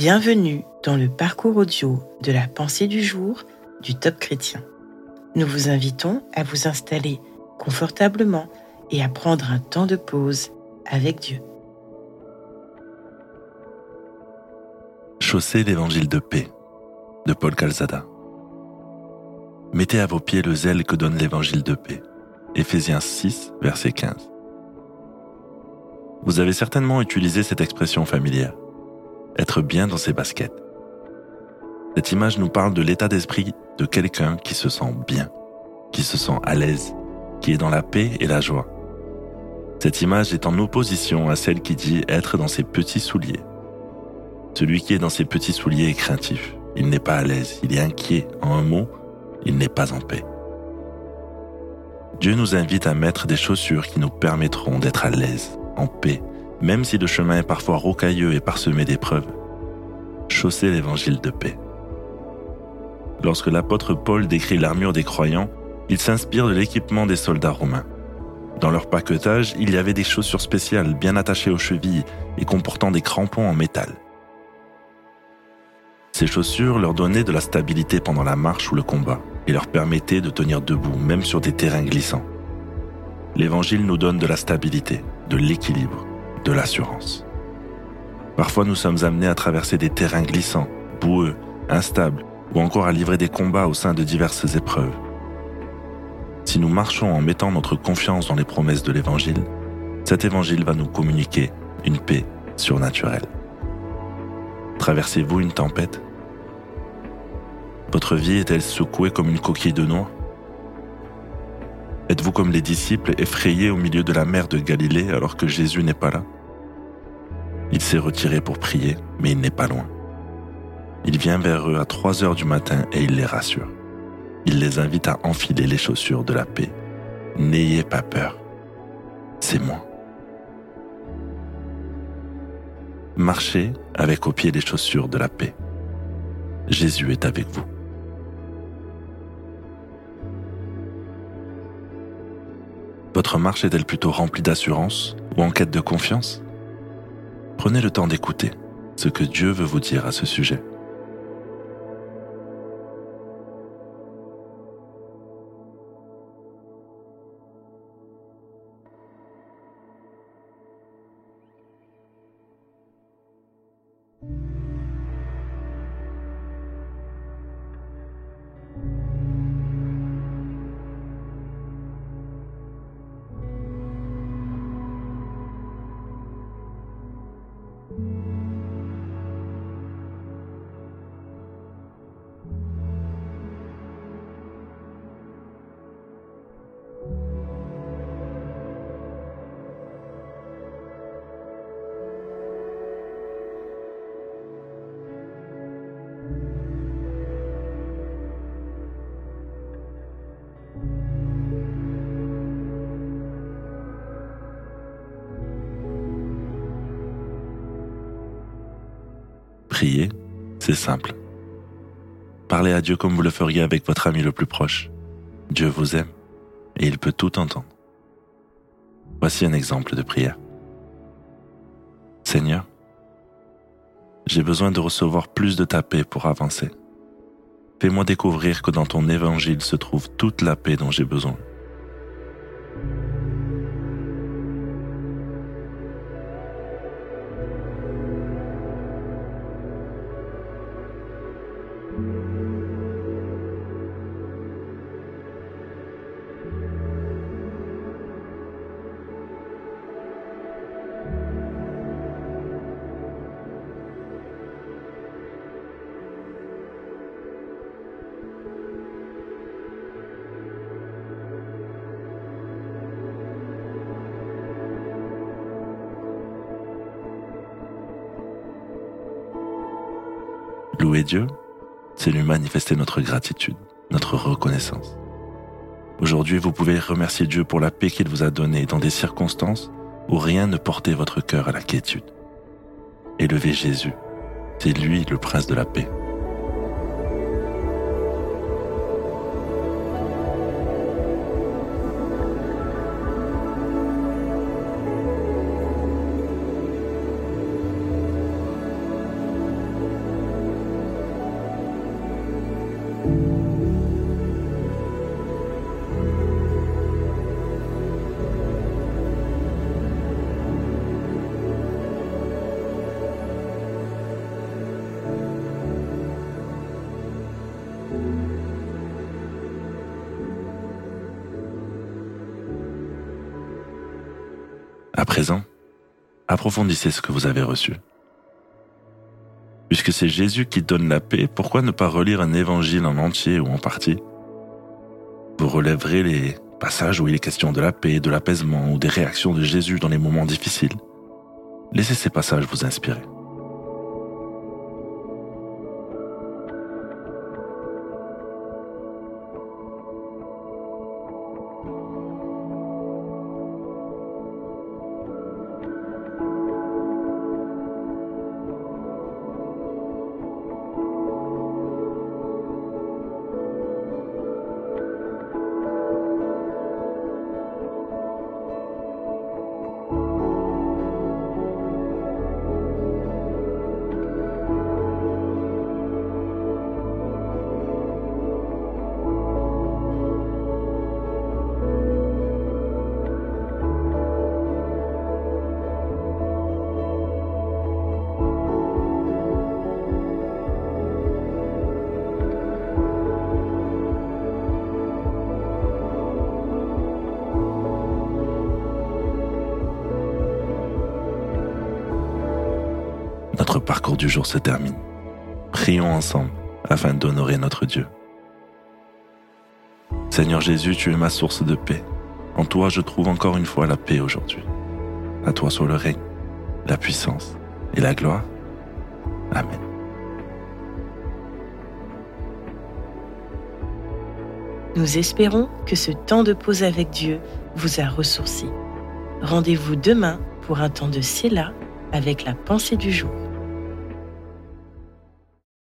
Bienvenue dans le parcours audio de la pensée du jour du Top Chrétien. Nous vous invitons à vous installer confortablement et à prendre un temps de pause avec Dieu. Chaussez l'évangile de paix de Paul Calzada. Mettez à vos pieds le zèle que donne l'évangile de paix. Éphésiens 6, verset 15. Vous avez certainement utilisé cette expression familière être bien dans ses baskets. Cette image nous parle de l'état d'esprit de quelqu'un qui se sent bien, qui se sent à l'aise, qui est dans la paix et la joie. Cette image est en opposition à celle qui dit être dans ses petits souliers. Celui qui est dans ses petits souliers est craintif, il n'est pas à l'aise, il est inquiet, en un mot, il n'est pas en paix. Dieu nous invite à mettre des chaussures qui nous permettront d'être à l'aise, en paix, même si le chemin est parfois rocailleux et parsemé d'épreuves. Chaussez l'évangile de paix. Lorsque l'apôtre Paul décrit l'armure des croyants, il s'inspire de l'équipement des soldats romains. Dans leur paquetage, il y avait des chaussures spéciales bien attachées aux chevilles et comportant des crampons en métal. Ces chaussures leur donnaient de la stabilité pendant la marche ou le combat et leur permettaient de tenir debout même sur des terrains glissants. L'Évangile nous donne de la stabilité, de l'équilibre, de l'assurance. Parfois nous sommes amenés à traverser des terrains glissants, boueux, instables, ou encore à livrer des combats au sein de diverses épreuves. Si nous marchons en mettant notre confiance dans les promesses de l'Évangile, cet Évangile va nous communiquer une paix surnaturelle. Traversez-vous une tempête? Votre vie est-elle secouée comme une coquille de noix? Êtes-vous comme les disciples effrayés au milieu de la mer de Galilée alors que Jésus n'est pas là? Il s'est retiré pour prier, mais il n'est pas loin. Il vient vers eux à 3 heures du matin et il les rassure. Il les invite à enfiler les chaussures de la paix. N'ayez pas peur. C'est moi. Marchez avec au pied les chaussures de la paix. Jésus est avec vous. Votre marche est-elle plutôt remplie d'assurance ou en quête de confiance? Prenez le temps d'écouter ce que Dieu veut vous dire à ce sujet. Prier, c'est simple. Parlez à Dieu comme vous le feriez avec votre ami le plus proche. Dieu vous aime et il peut tout entendre. Voici un exemple de prière. Seigneur, j'ai besoin de recevoir plus de ta paix pour avancer. Fais-moi découvrir que dans ton évangile se trouve toute la paix dont j'ai besoin. Louer Dieu, c'est lui manifester notre gratitude, notre reconnaissance. Aujourd'hui, vous pouvez remercier Dieu pour la paix qu'il vous a donnée dans des circonstances où rien ne portait votre cœur à la quiétude. Élevez Jésus, c'est lui le prince de la paix. Présent, approfondissez ce que vous avez reçu. Puisque c'est Jésus qui donne la paix, pourquoi ne pas relire un évangile en entier ou en partie? Vous relèverez les passages où il est question de la paix, de l'apaisement ou des réactions de Jésus dans les moments difficiles. Laissez ces passages vous inspirer. Notre parcours du jour se termine. Prions ensemble afin d'honorer notre Dieu. Seigneur Jésus, tu es ma source de paix. En toi, je trouve encore une fois la paix aujourd'hui. À toi soit le règne, la puissance et la gloire. Amen. Nous espérons que ce temps de pause avec Dieu vous a ressourci. Rendez-vous demain pour un temps de Séla avec la pensée du jour.